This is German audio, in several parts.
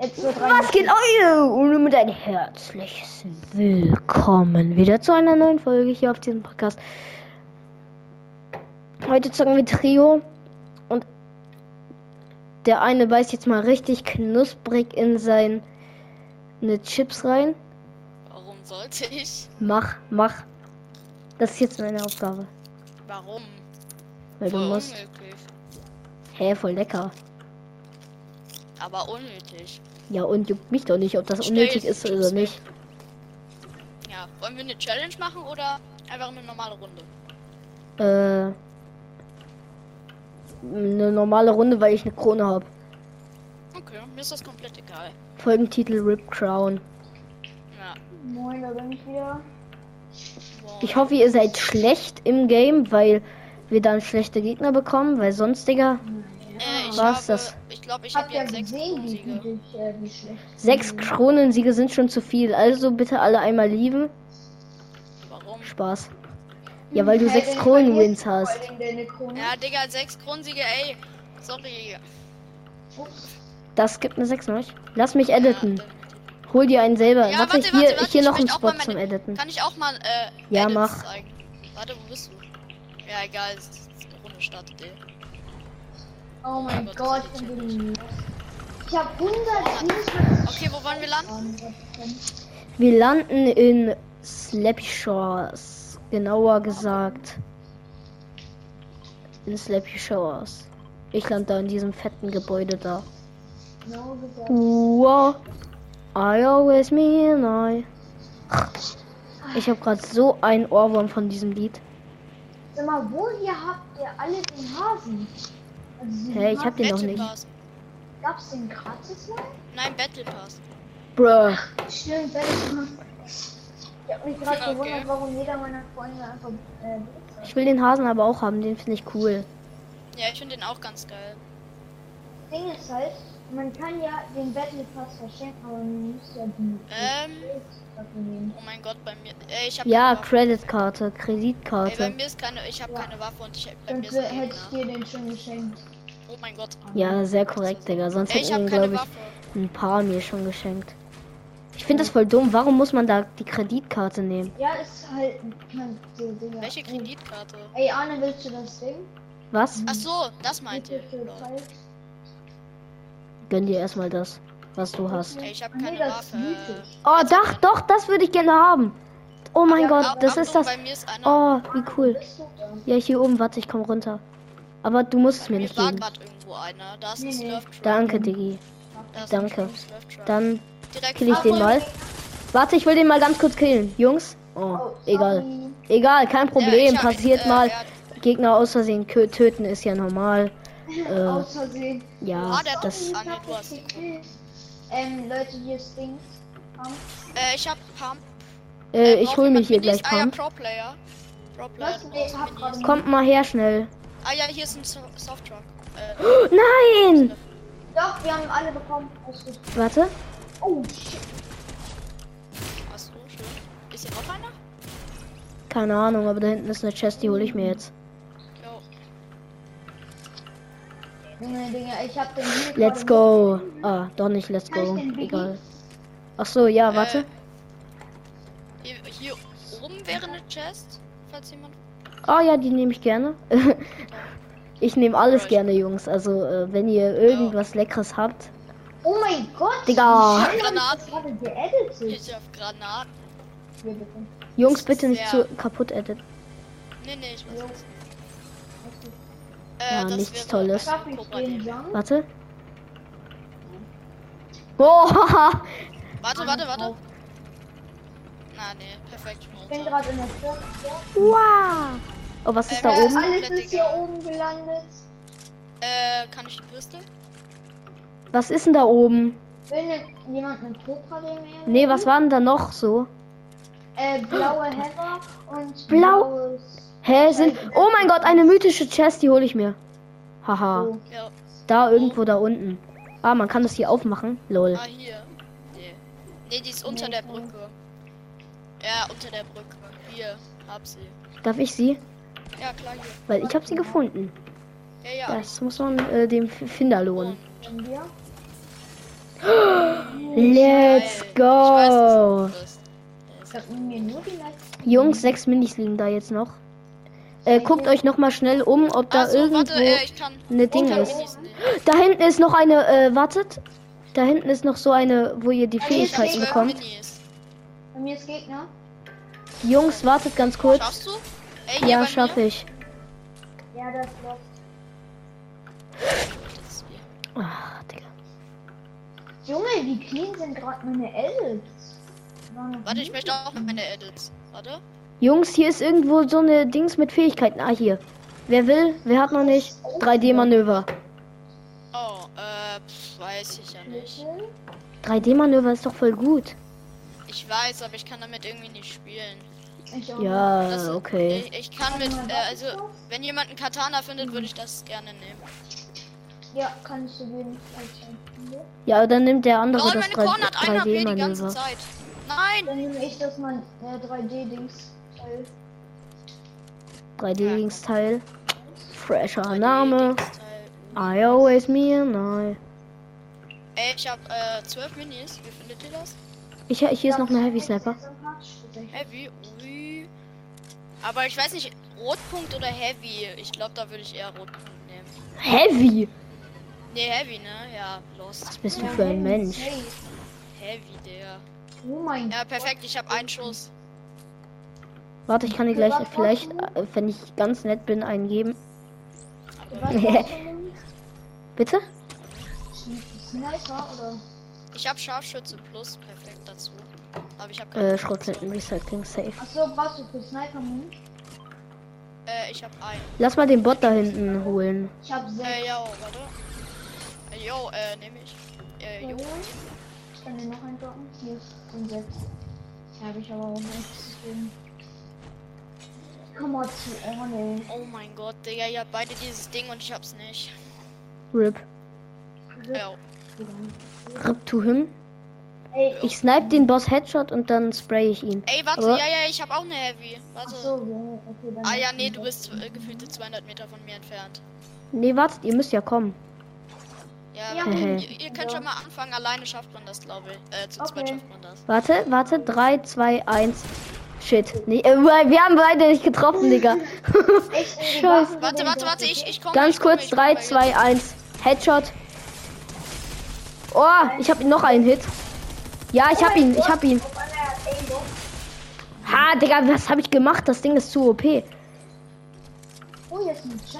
Jetzt. Was geht Leute? Und mit ein herzliches Willkommen wieder zu einer neuen Folge hier auf diesem Podcast. Heute zocken wir Trio und der eine beißt jetzt mal richtig knusprig in seine Chips rein. Warum sollte ich? Mach, mach. Das ist jetzt meine Aufgabe. Warum? Weil du Voll musst. unmöglich. Hä, voll lecker. Aber unnötig. Ja, und juckt mich doch nicht, ob das Schnell unnötig ist oder nicht. Ja, wollen wir eine Challenge machen oder einfach eine normale Runde? Äh. Eine normale Runde, weil ich eine Krone habe. Okay, mir ist das komplett egal. Folgentitel Rip Crown. Ja. Moin, da bin ich wieder. Wow. Ich hoffe, ihr seid schlecht im Game, weil wir dann schlechte Gegner bekommen, weil sonst, Digga, äh, ich war's habe, das? Ich glaube, ich Ich hab habe ja jetzt sechs gesehen, wie Siege. gut ich, äh, sechs Kronensiege sind schon zu viel. Also bitte alle einmal lieben. Warum? Spaß. Ja, weil du Hey, sechs Kronen-Wins hast. Krone. Ja, Digga, sechs Kronsiege, ey. Sorry. Das gibt eine 6 noch. Lass mich editen. Ja, Hol dir einen selber. Ja, warte, warte, hier, warte, warte, hier ich noch ein möchte auch Spot mal zum meine- Editen. Kann ich auch mal, äh, Ja, Edits mach. zeigen? Warte, wo bist du? Ja, egal, es ist- die Runde startet, ey. Oh mein Gott, Gott, ich bin Ich hab 127 Okay, wo wollen wir landen? Wir landen in Slappy Shores. Genauer gesagt. In Slappy Shores. Ich lande da in diesem fetten Gebäude da. Genau. Wow. I always mean I. Ich habe gerade so ein Ohrwurm von diesem Lied. Sag mal, woher habt ihr alle den Hasen? Hä, ich hab den noch nicht. Pass. Gab's den gratis mal? Nein, Battle Pass. Bruh. Stimmt, Battle Pass. Ich hab mich gerade Okay. gewundert, warum jeder meiner Freunde einfach äh. Ich will den Hasen aber auch haben, den finde ich cool. Ja, ich finde den auch ganz geil. Ding ist halt, man kann ja den Battle Pass verschenken, aber man muss ja die Ähm. Nehmen. Oh mein Gott, bei mir. Äh, ich habe Ja, Waffe. Kreditkarte, Ey, bei Kreditkarte. mir ist keine. Ich habe Ja. keine Waffe und ich bei Dann mir ist hätte ich dir den schon geschenkt. Oh mein Gott. Ja, sehr korrekt, Digga. Sonst Ey, ich keine glaube ich, Waffe. ein paar mir schon geschenkt. Ich finde das voll dumm. Warum muss man da die Kreditkarte nehmen? Ja, ist halt man, so Dinger. Welche Kreditkarte? Ey, Arne, willst du das Ding? Was? Ach so, das meint ihr. Bitte für Lol. Zeit. Gönn dir erstmal das, was du hast. Ey, ich habe Nee, keine das ist Waffe. Oh, doch, doch, das würde ich gerne haben. Oh mein Ja, Gott, das ist Achtung, das. Bei mir ist einer. Oh, wie cool. Ja, hier oben, warte, ich komme runter. Aber du musst es mir mir nicht war geben. gerade irgendwo einer. Da ist ein Nee, nee. Danke, Diggi. Da ist danke. Dann kill ich den mal. Warte, ich will den mal ganz kurz killen. Jungs. Oh, Oh, egal. Egal, kein Problem. hab- Passiert äh, mal. er- Gegner aus Versehen töten ist ja normal. Äh, Aus Versehen. ja, Ah, der das. Ah, nee, du hast. Ähm, Leute, hier ist Dings. Pump. Äh, ich hab Pump. Äh, ich braucht hol mich hier gleich Ah, ja, Pump. Pro Player. Pro Player. Was? Kommt mal her schnell. Ah ja, hier ist ein So- Soft Truck. Äh, Nein! Doch, wir haben alle bekommen. Warte. Oh, shit. schön. Ist hier noch einer? Keine Ahnung, aber da hinten ist eine Chest, die hole ich mir jetzt. Jo. Junge, Digga, ich hab den hier Let's go. Ah, doch nicht let's ich go. Egal. Ach so, ja, warte. Äh, hier, hier oben wäre eine Chest, falls jemand. Oh ja, die nehme ich gerne. ich nehme alles gerne, Jungs. Also, äh, wenn ihr irgendwas Leckeres habt. Oh mein Gott. Digga. schnell man Granaten. Ich hab Granaten. Hier, bitte. Jungs, bitte nicht zu kaputt editen. Nee, nee, ich weiß nicht. Ja, Äh, das nichts wäre Tolles. Warte. Oh, haha. Warte, warte, warte. Na, nee, perfekt. Ich bin gerade in der Stadt. wow. Oh, was ist da Äh, oben? Alles ist hier oben gelandet. Äh, kann ich die Pistole? Was ist denn da oben? Will jemand eine Cobra? Nee, was war denn da noch so? Äh, blaue Heather und Blau- blaues. Hä, sind. Oh mein Gott, eine mythische Chest, die hole ich mir. Haha. Oh. Ja. Da irgendwo da unten. Ah, man kann das hier aufmachen. Lol. Ah, hier. Nee. Nee, die ist unter Nee, der. Brücke. Ja, unter der Brücke. Hier, hab sie. Darf ich sie? Ja, klar, hier. Weil ich habe sie gefunden. Ja, ja. Das muss man äh, dem Finder lohnen. Und wir. Let's weiß, go. dass du bist. Ich hab mir nur die letzten. Jungs, sechs Minis liegen da jetzt noch. Äh, guckt euch noch mal schnell um, ob da Achso, irgendwo warte, äh, ich kann. eine Ding ist. Da hinten ist noch eine, äh, wartet. Da hinten ist noch so eine, wo ihr die hier ist Fähigkeiten bekommt. Bei mir ist Gegner. Jungs, wartet ganz kurz. Schaffst du? Ey, Ja, bei schaffe mir. ich. Ja, das läuft. Ach, Digga. Junge, wie clean sind gerade meine Edits? Warte, ich möchte auch meine Edits. Warte. Jungs, hier ist irgendwo so eine Dings mit Fähigkeiten. Ah, hier. Wer will? Wer hat noch nicht? 3D-Manöver. Oh, äh, pf, weiß ich ja nicht. Schlüssel? 3D-Manöver ist doch voll gut. Ich weiß, aber ich kann damit irgendwie nicht spielen. Ich auch nicht. Das- Ja, okay. Ich, ich kann mit, äh, also, wenn jemand einen Katana findet, würde ich das gerne nehmen. Ja, kann ich so geben. als ich finde. Ja, dann nimmt der andere Oh, das meine Korn hat 1 HP die ganze 3D-Manöver. Zeit. Nein! Dann nehme ich das mein äh, 3D-Dings. Teil. 3D-Dings-Teil. Fresher 3D Name. Dingsteil. I always me and I. Ey, ich hab äh, 12 Minis. Wie findet ihr das? Ich, hier ist noch eine Heavy Sniper. Heavy, ui. Aber ich weiß nicht, Rotpunkt oder Heavy? Ich glaube, da würde ich eher Rotpunkt nehmen. Heavy? Ne, Heavy, ne? Ja, los. Was bist du für ein Mensch? Heavy, der. Oh mein Ja, perfekt, ich habe einen Schuss. Warte, ich kann dir gleich vielleicht, äh, wenn ich ganz nett bin, einen geben. Was brauchst du denn? Bitte? Sniper oder? Ich habe Scharfschütze plus, perfekt dazu. Aber ich habe Äh, Schrotflinten Recycling Safe. Achso, was du für Sniper Mund? Äh, ich habe einen. Lass mal den Bot da hinten holen. Ich hab sechs. Äh, yo, warte. Äh, yo, äh, nehme ich. Äh, jo. Ich kann dir noch einen droppen. Hier sind sechs. Ja, habe ich aber auch nicht. Deswegen. Komm mal zu Orne. Oh mein Gott, Digga, ihr habt beide dieses Ding und ich hab's nicht. RIP. Ja. RIP to him. Ey, Ich snipe den Boss Headshot und dann spray ich ihn. Ey, warte, Aber- ja, ja, ich habe auch eine Heavy. Warte. achso, ja, okay, dann. Ah ja, nee, du bist äh, gefühlte 200 Meter von mir entfernt. Nee, wartet, ihr müsst ja kommen. Ja, Ja. ihr, ihr könnt schon mal anfangen. Alleine schafft man das, glaube ich. Äh, zu zweit Okay. schafft man das. Warte, warte, 3, 2, 1. Shit. Nee, äh, wir haben beide nicht getroffen, Digga. Scheiße. Warte, warte, warte, ich, ich komme. Ganz ich komme, kurz, ich 3, komme 2, 1. Headshot. Oh, ich habe noch einen Hit. Ja, ich hab ihn, ich hab ihn. Ha, Digga, was habe ich gemacht? Das Ding ist zu OP. Oh, hier ist ein Chest.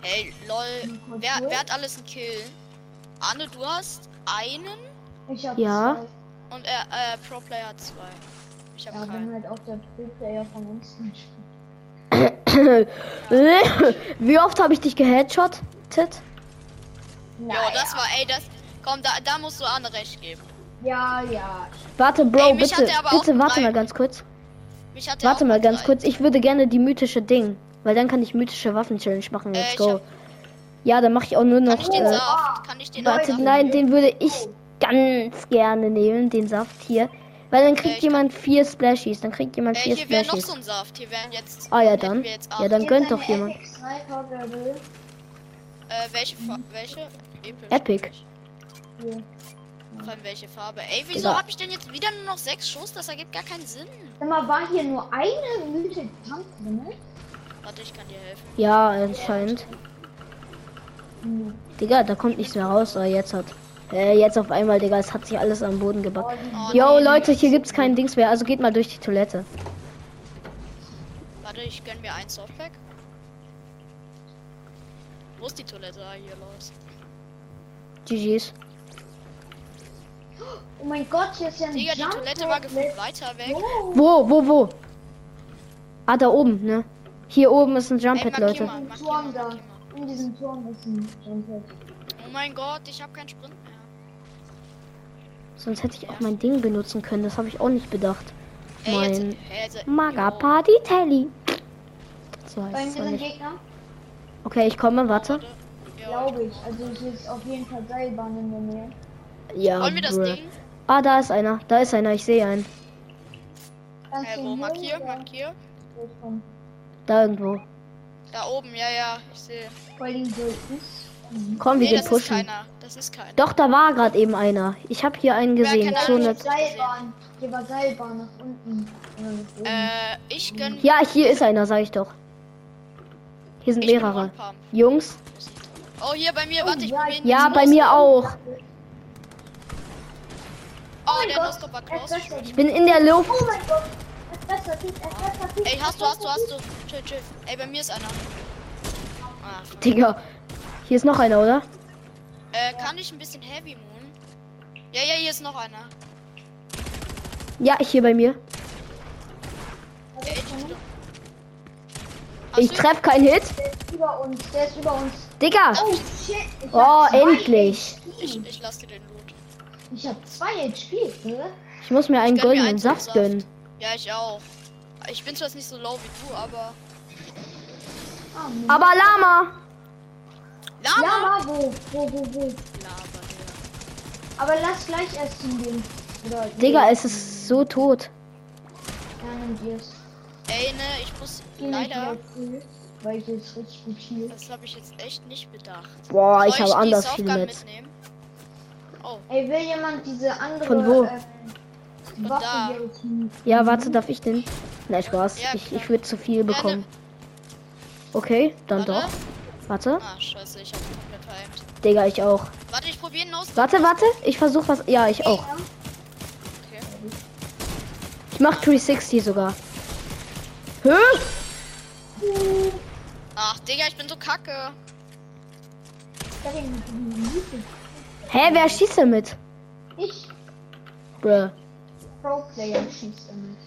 Hey, lol. Wer, wer hat alles einen Kill? Anne, du hast einen Ich hab Ja. zwei. und er, äh, Pro Player hat zwei. Ich hab Ja, keinen. halt auch der Pro-Player von uns. Wie oft habe ich dich geheadshottet? Jo, das war, ey, das. Komm, da, da musst du Anne recht geben. Ja, ja. Warte, Bro, Ey, mich bitte, hat aber auch bitte, warte mal ganz kurz. Mich hat der Warte mal ganz drei. kurz. Ich würde gerne die mythische Ding, weil dann kann ich mythische Waffen-Challenge machen. Äh, Let's ich go. hab- Ja, dann mache ich auch nur Kann noch. ich den Äh, Saft? Kann ich den warte, nein, den würde ich ganz gerne nehmen, den Saft hier. Weil dann kriegt ich jemand vier Splashies. Dann kriegt jemand Äh, vier hier wäre noch Splashies. so ein Saft. Hier wären jetzt. Ah, ja, dann. Ja, dann Hier gönnt doch jemand. Äh, welche Fa welche? Episch. Epic. Hier. Vor allem welche Farbe? Ey, wieso habe ich denn jetzt wieder nur noch sechs Schuss? Das ergibt gar keinen Sinn. Sag mal, war hier nur eine Mythic Tank drin? Warte, ich kann dir helfen. Ja, anscheinend. Hm. Digga, da kommt nichts mehr raus. Aber jetzt hat. Äh, jetzt auf einmal, Digga, es hat sich alles am Boden gebackt. Oh, Yo, nee. Leute, hier gibt's kein Dings mehr. Also geht mal durch die Toilette. Warte, ich gönn mir ein Softpack. Wo ist die Toilette? Ah, hier los. GG's. Oh mein Gott, hier ist ja ein Digga, die Toilette war gefühlt weiter weg. Wo, wo, wo? Ah, da oben, ne? Hier oben ist ein Ey, Jump Pad, markier Leute. mal, mal, mal. In diesem Turm ist ein Jump Pad. Oh mein Gott, ich habe keinen Sprint mehr. Sonst hätte ich auch mein Ding benutzen können. Das habe ich auch nicht bedacht. Ey, Mein jetzt, Maga Party Telly. So heißt es nicht. Gegner, Okay, ich komme, warte. warte. Jo. glaube ich. Also hier ist auf jeden Fall Seilbahn in der Nähe. Ja, Wollen wir das. Ding? Ah, da ist einer. Da ist einer. Ich sehe einen. Ihn Markier, markier. Da irgendwo. Da oben, ja, ja, ich sehe. Vor allem so ist. Komm, wir Nee, gehen das ist pushen. keiner. Das ist keiner. Doch, da war gerade eben einer. Ich habe hier einen gesehen. So eine... Seilbahn. Hier war Seilbahn nach unten. Oben. Äh, ich gönn. Ja, hier ist einer, sag ich doch. Hier sind ich mehrere. Jungs. Oh, hier bei mir. Warte, ich ja, ihn Ja, bei mir auch. Oh, mein der Gott, Nostop war besser. Ich bin in der Luft. Oh mein Gott. Er ist besser, er besser, Ey, hast du, hast du, hast du. Chill, chill. Ey, bei mir ist einer. Ah. Digga. Hier ist noch einer, oder? Äh, kann ich ein bisschen Heavy Moon? Ja, ja, hier ist noch einer. Ja, hier bei mir. Ich Hast du- treff keinen Hit. Der ist über uns, der ist über uns. Digga. Oh shit. Ich Oh, endlich. Ich, ich lass dir den Loot. Ich hab zwei HP, ne? Ich muss mir einen Ich goldenen einen Saft Saft. gönnen. Ja, ich auch. Ich bin zwar jetzt nicht so low wie du, aber. Mann. Aber Lama. Lama! Ja, mal wo, wo, wo, wo. Lava, Digga. Aber lass gleich erst hingehen. Oder Digga, es ist so tot. Ja. Ey, ne, ich muss Geh leider. Weil ich jetzt richtig gut hier. Das habe ich jetzt echt nicht bedacht. Boah, Soll ich habe anders viel mit. mitnehmen? Oh, Ey, will jemand diese andere Von wo? Da. Waffe? Ja, warte, darf ich den? Nein, Spaß. Ja, Ich, ich würde zu viel bekommen. Okay, dann Warte. doch. Warte. ah, scheiße, ich habe komplett. Digga, ich auch. Warte, ich probiere ihn aus. Warte, warte. Ich versuche was. Ja, ich auch. Okay. Ich mach 360 sogar. Hä? Ach, Digga, ich bin so kacke. Hä, wer schießt denn mit? Ich, Bruh. Pro-Player, schießt damit.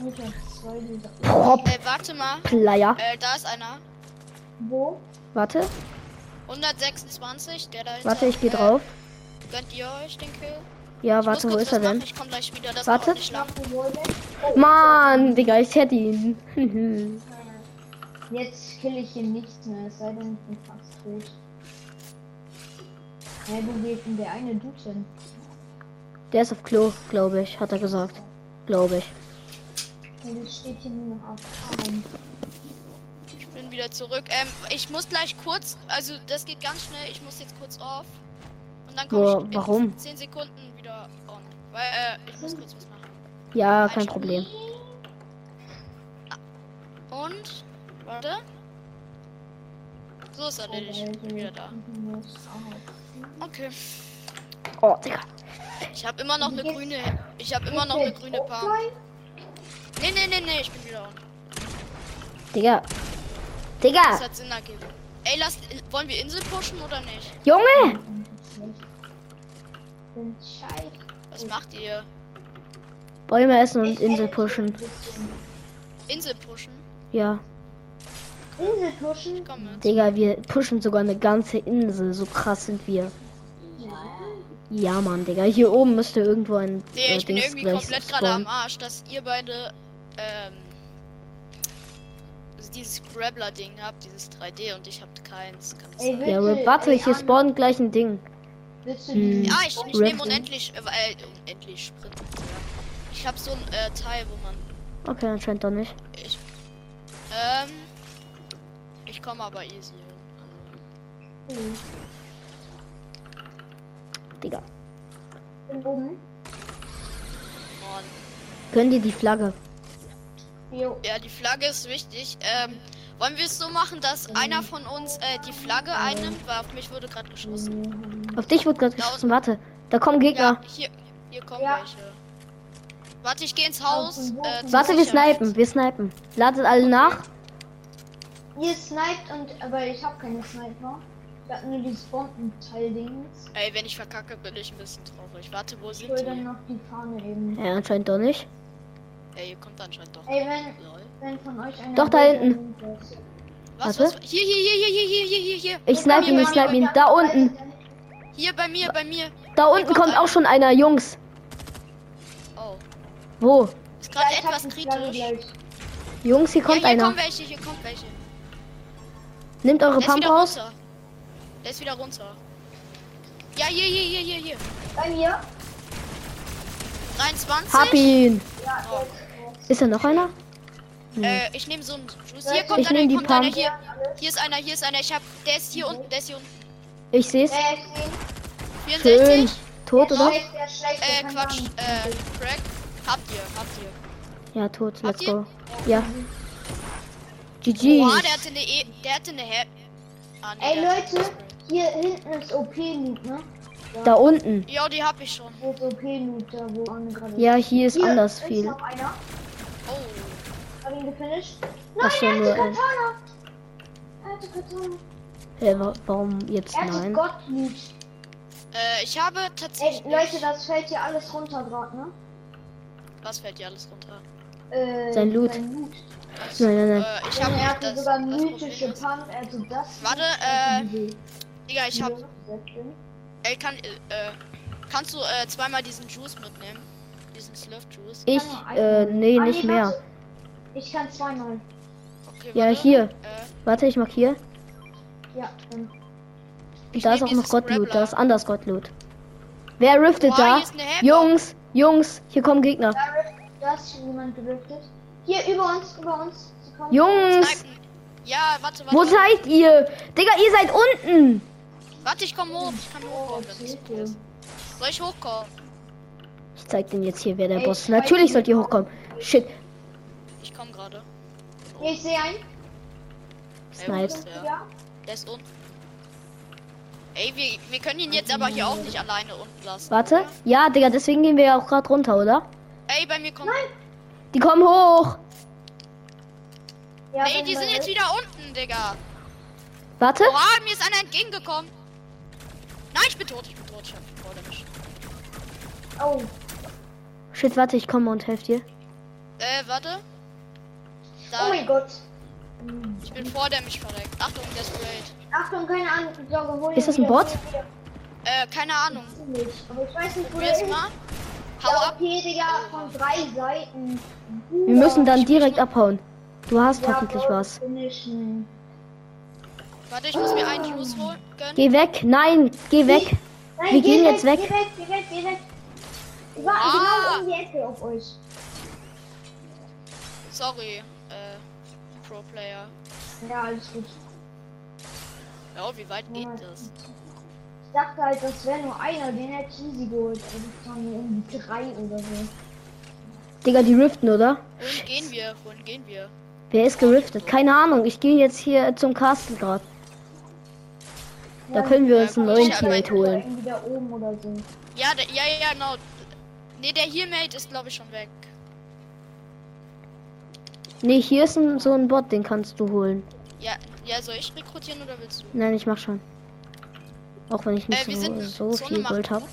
Zwei dieser. Prop. Ey, warte mal. Player. Äh, da ist einer. Wo? Warte, 126, der da warte, ich gehe Äh, drauf. Gönnt ihr euch den Kill? Ja, Ich warte, wo ist er denn? Ich komm gleich wieder. Das Warte. nicht denn? Mann, Digga, ich hätte ihn. Jetzt kill ich hier nichts mehr, es sei denn, ich bin fast tot. Ja, wo geht denn der eine Dude hin? Der ist auf Klo, glaube ich, hat er gesagt. Glaube ich. Ja, das steht hier nur noch auf Arm. Ich bin wieder zurück. Ähm, ich muss gleich kurz, also das geht ganz schnell. Ich muss jetzt kurz off. Und dann komme ich in warum? 10 Sekunden wieder on. Weil, äh, ich muss kurz was machen. Ja, kein Problem. Und, warte. So ist erledigt. Ich bin wieder da. Okay. Oh, Digga. Ich habe immer noch eine grüne. Ich habe immer noch eine grüne Palm. Nee, nee, nee, nee, ich bin wieder on. Digga. Das Digga. hat Sinn ergeben. Ey, lass, wollen wir Insel pushen oder nicht? Junge. Was macht ihr? Bäume essen und Insel pushen. Insel pushen? Ja. Insel pushen? Digga, wir pushen sogar eine ganze Insel. So krass sind wir. Ja, Mann, Digga. Hier oben müsste irgendwo ein. Nee, äh, ich bin Dings irgendwie komplett gerade am. Arsch, dass ihr beide ähm, also dieses Grabbler-Ding habt, dieses 3D und ich hab keins. Ey, Ja, aber warte, ey, hier gleich ein Ding. Hm. die Ja, ich, ich Rap nehme unendlich, äh, äh, unendlich Sprinten. Ja. Ich hab so ein äh, Teil, wo man. Okay, anscheinend doch nicht. Ich, ähm. Ich komme aber easy hin. Hm, Digga. bin oben? Mann. Gönn dir die Flagge. Jo. Ja, die Flagge ist wichtig. Ähm, wollen wir es so machen, dass einer von uns äh, die Flagge einnimmt, weil auf mich wurde gerade geschossen. Auf dich wird gerade geschossen. Warte. Da kommen Ja, Gegner. hier, hier kommen Ja. welche. Warte, ich gehe ins Haus. Äh, Warte, wir snipen. Wir snipen. Ladet alle nach. Ihr sniped und aber ich habe keine Sniper. Ich hab nur dieses Bombenteil-Dings. Ey, wenn ich verkacke, bin ich ein bisschen traurig. Warte, wo Ich sind hol dann die? noch die Fahne eben. Ja, anscheinend doch nicht. Ey, hier kommt anscheinend doch. Ey, wenn, wenn von euch einer. Doch, da hinten. Was, Warte. was? Hier, hier, hier, hier, hier, hier, hier, hier. Ich snipe ihn, ich snipe ihn. Da unten. Hier bei mir, bei mir. Da unten kommt auch schon einer. Jungs. Oh. Wo? Ist Ja, gerade hab etwas kritisch. Jungs, hier Ja, kommt hier einer. kommen welche, hier kommen welche. Nehmt eure Pump raus. runter. Der ist wieder runter. Ja, hier, hier, hier, hier, hier. Bei mir? 23. Hab ihn. Ja, Oh. Ist da noch einer? Nee. Äh, ich nehme so einen Juice. Hier kommt Ich einer, hier kommt einer, hier. Hier ist einer, hier ist einer. Ich hab, der ist hier unten, der ist hier unten. Ich seh's. Der ist den. Schön. 64. Tot, der oder? Äh, Quatsch, äh, Crack. Habt ihr, habt ihr. Ja, tot. Habt Let's ihr? go. Ja. GG. Boah, der hatte eine E, der hatte eine Her ah, nee, Ey der hat Leute, hier hinten ist OP-Loot, ne? Da unten. Ja, die hab ich schon. Wo ist OP-Loot, da wo Ja, hier ist Hier anders ist viel. noch einer. Oh. Hab ihn gefinisht. Ach Nein, so, er nur hatte ein. Katana. Er hatte Katana. Hä, wa- warum jetzt Er nein? Gottloot. Äh, ich habe Ey, tatsächlich. Leute, das fällt hier alles runter gerade, ne? Was fällt dir alles runter? Äh, Sein Loot. Sein Loot. Nein, nein, nein. Äh, ich Er habe hatte das, sogar das mythische Pump, hatte das. Warte, äh, Digga, ich hab. Sätze. Ey, kann, äh, kannst du äh, zweimal diesen Juice mitnehmen? Ich, äh, nee, Ah, nicht mehr. Ich kann zweimal. Okay, Ja, hier. Äh, Warte, ich markiere. Ja, dann. ich Da ist auch noch Gottloot. Da ist anders Gottloot. Wer riftet Boah, da? hier. Jungs, Jungs, hier kommen Gegner. Da, ist jemand gedriftet. Hier, über uns, über uns. Jungs. Ja, warte, warte. wo seid ihr? Digga, ihr seid unten. Warte, ich komm hoch. Ich kann Oh, hochkommen. Hilfe. ist. Soll ich hochkommen? Ich zeig denen jetzt hier, wer der Ey, Boss ist. Natürlich sollt ihr hochkommen. Shit. Ich komm gerade. Hier, ich sehe einen. Ey, Snipes. ist der? Ja. Der ist unten. Ey, wir, wir können ihn jetzt aber hier auch nicht alleine unten lassen. Warte. oder? Ja, Digga, deswegen gehen wir ja auch gerade runter, oder? Ey, bei mir kommt. Die kommen hoch. ja Ey, die sind jetzt ist. wieder unten, Digga. Warte. Oha, mir ist einer entgegengekommen. Nein, ich bin tot, ich bin tot. Ich hab vor der Misch. Oh, Shit, warte, ich komme und helfe dir. Äh, warte. oh Da, mein Gott. ich bin vor der mich verreckt. Achtung, der ist great. Achtung, keine Ahnung. Sorge, hol Ist das ein Bot? Äh, keine Ahnung. Ich weiß nicht, wo der ist. mal. Hau Ja, ab. Digga, von drei Seiten. Wir müssen dann direkt abhauen. Du hast hoffentlich Bro, was. finishen. Warte, ich muss mir einen Juice holen. Geh weg. Nein, geh weg. Nein, Wir geh gehen jetzt weg. Geh weg, geh weg, geh weg. Wir warten Ah. genau um die Ecke auf euch. Sorry, äh, Pro Player. Ja, alles gut. Ja, wie weit geht Ja. das? Ich dachte halt, das wäre nur einer, den hätte ich easy geholt. Also es waren nur irgendwie drei oder so. Digga, die riften, oder? Wohin gehen wir? Wohin gehen wir? Wer ist geriftet? Keine Ahnung. Ich gehe jetzt hier zum Castle gerade. Da können wir uns einen neuen ich Teammate holen. So. Ja, ja, ja, genau. Ne, der Healmate ist, glaube ich, schon weg. Nee, hier ist ein, so ein Bot, den kannst du holen. Ja, ja, soll ich rekrutieren oder willst du? Nein, ich mach schon. Auch wenn ich nicht Äh, so, so viel Gold habe.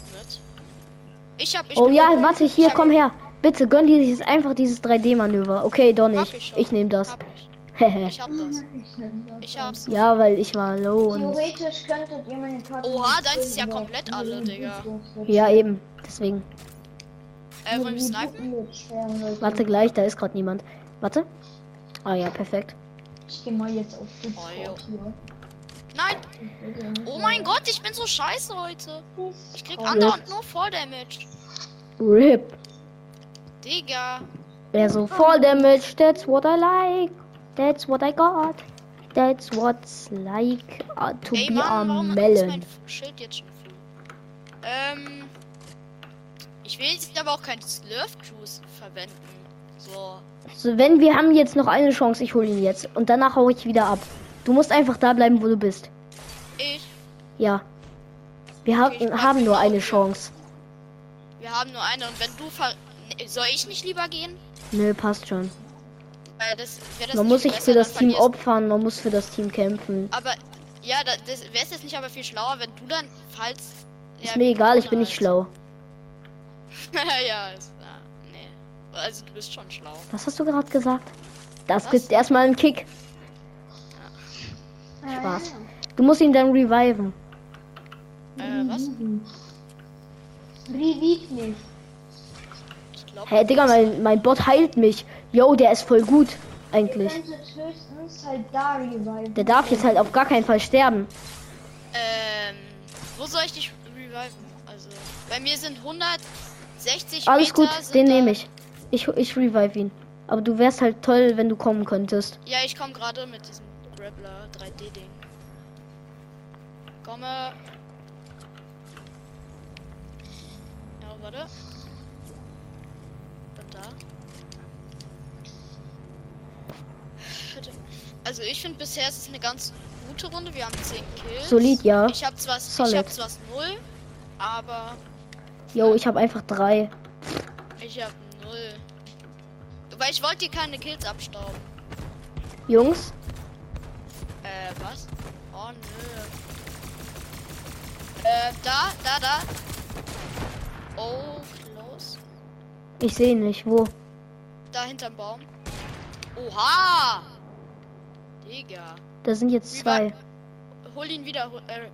Ich hab, ich Oh ja, warte, hier, komm her. Bitte gönn dir dieses, einfach dieses 3D-Manöver. Okay, doch Hab nicht. ich. Ich nehme das. Hab ich. Ich hab das. Ich hab's. ja, weil ich war low und. Theoretisch könntet ihr meine. Oha, deins ist ja komplett alle, Digga. Ja, eben. Deswegen. Äh, wollen wir die snipen? Warte gleich, da ist gerade niemand. Warte. Ah ja, perfekt. Ich geh mal jetzt auf Oh. Discord hier. Nein! Oh mein Gott, ich bin so scheiße heute. Ich krieg Oh, andauernd nur Fall Damage. RIP. Digga. Ja, so Fall Damage, that's what I like. That's what I got. That's what's like uh, to Ey, be Mann, a warum ist melon. mein Schild jetzt schon voll? Ähm. Ich will jetzt aber auch kein Slurf Juice verwenden. So. So, wenn wir haben jetzt noch eine Chance, ich hole ihn jetzt. Und danach hau ich wieder ab. Du musst einfach da bleiben, wo du bist. Ich. Ja. Wir ha Okay, haben nur eine. Chance. Wir haben nur eine und wenn du ver. Soll ich nicht lieber gehen? Nö, passt schon. Das das Man muss sich für das Team verlierst- opfern, man muss für das Team kämpfen. Aber ja, da, das wäre es jetzt nicht aber viel schlauer, wenn du dann falls. Ist ja, mir wie egal, ich bin nicht schlau. ja, ist, ja, nee. Also du bist schon schlau. Was hast du gerade gesagt? Das Was? gibt erstmal einen Kick. Spaß. Du musst ihn dann reviven. Äh, was? Reviv mich. Ich glaube. Hä, Digga, mein, mein Bot heilt mich. Yo, der ist voll gut. Eigentlich. halt da. Der darf jetzt halt auf gar keinen Fall sterben. Ähm, wo soll ich dich reviven? Also, bei mir sind 160 Alles Meter gut, den nehme ich. Ich, ich revive ihn. Aber du wärst halt toll, wenn du kommen könntest. Ja, ich komme gerade mit diesem Grappler 3D-Ding. Komme. Ja, warte. Und da. Also ich finde bisher ist es eine ganz gute Runde. Wir haben 10 Kills. Solid, ja. Ich habe zwar, ich Solid. hab zwar 0, aber Jo, ich habe einfach drei. ich habe 0. Weil ich wollte dir keine Kills abstauben. Jungs, Äh, was? Oh, nö. Äh, da, da, da. Oh, close. ich sehe nicht, wo. Da hinterm Baum. Oha! Digga. Da sind jetzt Wie zwei. war- Hol ihn wieder. Hol, äh,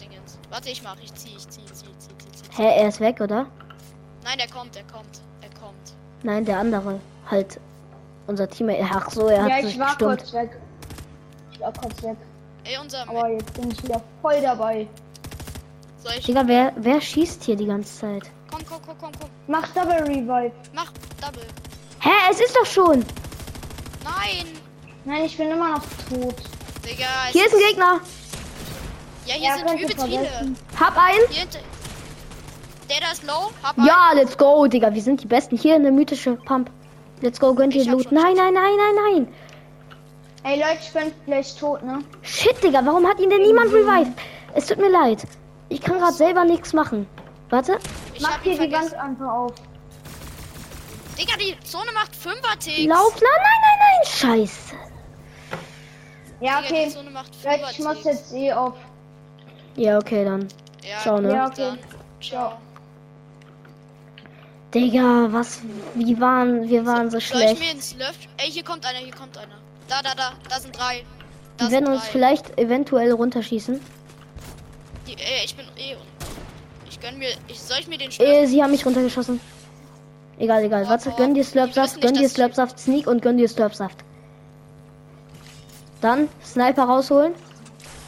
Dingens. Warte, ich mach. Ich zieh, ich zieh, ich zieh, Hä, er ist weg, oder? Nein, der kommt, der kommt. Er kommt. Nein, der andere. Halt. Unser Teammate. Ach so, er hat Ja, ich war gestürmt. kurz weg. Ich war kurz weg. Ey, unser. Aber jetzt bin ich wieder voll dabei. Soll ich. Digga, wer, wer schießt hier die ganze Zeit? Komm, komm, komm, komm, komm. Mach Double Revive. Mach Double. Hä, es ist doch schon. Nein! Nein, ich bin immer noch tot. Digga, Hier ist ein Gegner. Ja, hier Ja, sind übelst viele. Hab einen. Der da ist low. Hab einen. Ja, let's go, Digga. Wir sind die Besten. Hier eine mythische Pump. Let's go, gönnt ihr Ich hab Loot. Nein, nein, nein, nein, nein. Ey Leute, ich bin gleich tot, ne? Shit, Digga, warum hat ihn denn niemand revived? Es tut mir leid. Ich kann gerade selber nichts machen. Warte. Ich Mach hier die. Wand einfach auf. Digga, die Zone macht 5er Ticks. Lauf. Nein, nein, nein, nein. Scheiße. Ja, Digga, okay. die Zone macht 5er Leute, ich muss jetzt eh auf. Ja, okay, dann. Ja, Ciao, ne? Ja, okay. dann. Ciao. Digga, was. Wie waren. Wir waren so ich schlecht. mir ins Löff... Ey, hier kommt einer, hier kommt einer. Da, da, da. Da sind drei. Da Die werden uns drei. vielleicht eventuell runterschießen. Die, ey, ich bin eh... Ich gönn mir... Ich, soll ich mir den Schlöff... Äh, sie haben mich runtergeschossen. Egal, egal. Boah, Warte, boah. gönn dir Slurpsaft, gönn dir Slurpsaft, Sneak und gönn dir Slurpsaft. Dann Sniper rausholen.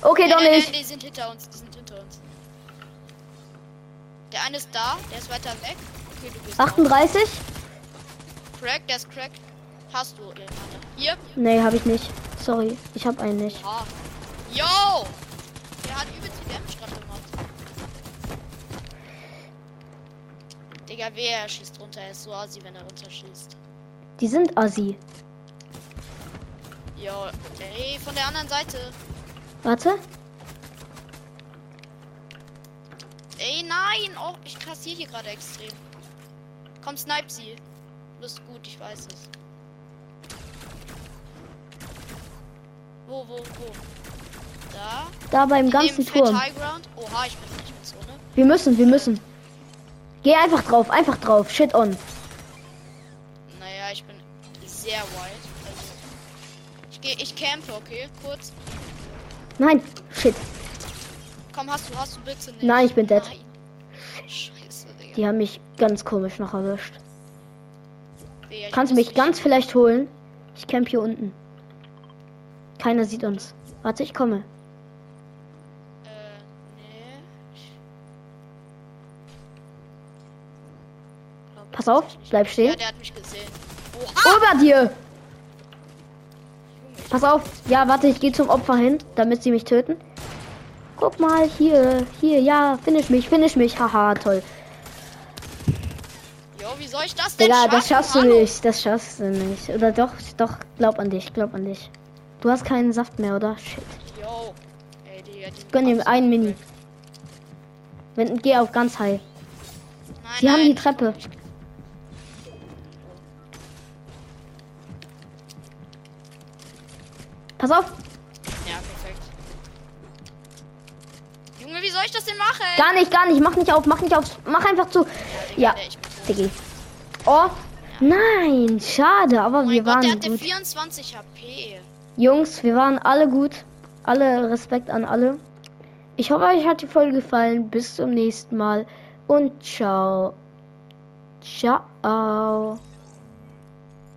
Okay, doch nicht. die sind hinter uns. Die sind hinter uns. Der eine ist da. Der ist weiter weg. Okay, du bist 38? down. Crack, der ist crack. Hast du. Hier. Nee, habe ich nicht. Sorry, ich habe einen nicht. Oha. Yo! Der hat übelst viel Damage gerade gemacht. Digga, wer schießt runter? Er ist so assi, wenn er runterschießt. Die sind assi. Yo, ey, von der anderen Seite. Warte. Ey, nein! Oh, ich kassiere hier gerade extrem. Komm, snipe sie. Du bist gut, ich weiß es. Wo, wo, wo? Da? Da beim ganzen Turm. Oha, ich bin nicht mit Zone. Wir müssen, wir müssen. Geh einfach drauf, einfach drauf. Shit on. Naja, ich bin sehr wide. Also, ich gehe, ich campe, okay? Kurz. Nein, shit. Komm, hast du, hast du bitte nicht. Nein, ich bin dead. Nein. Scheiße. Die haben mich ganz komisch noch erwischt. Ich Kannst du mich ganz vielleicht holen? Ich camp hier unten. Keiner sieht uns. Warte, ich komme. Äh, nee. Pass auf, bleib stehen. Ja, der hat mich gesehen. Oha! Über dir! Pass auf. Ja, warte, ich gehe zum Opfer hin, damit sie mich töten. Guck mal, hier, hier, ja, finish mich, finish mich. Haha, toll. Wie soll ich das denn Digga, schaffen? das schaffst du Hallo? nicht, das schaffst du nicht. Oder doch, doch, glaub an dich, glaub an dich. Du hast keinen Saft mehr, oder? Shit. Jo. Ey, Digga, die Gönn ihm einen Mini. weg. Wenn, geh auf ganz high. Nein, Sie haben nein. die Treppe. Pass auf. Ja, perfekt. Junge, wie soll ich das denn machen? Gar nicht, gar nicht. Mach nicht auf, mach nicht auf. Mach einfach zu. Ja, Digga. Diggi. Oh. Nein, schade, aber Oh wir Gott, der waren hatte gut. 24 HP. Jungs, wir waren alle gut. Alle Respekt an alle. Ich hoffe, euch hat die Folge gefallen. Bis zum nächsten Mal und ciao. Ciao.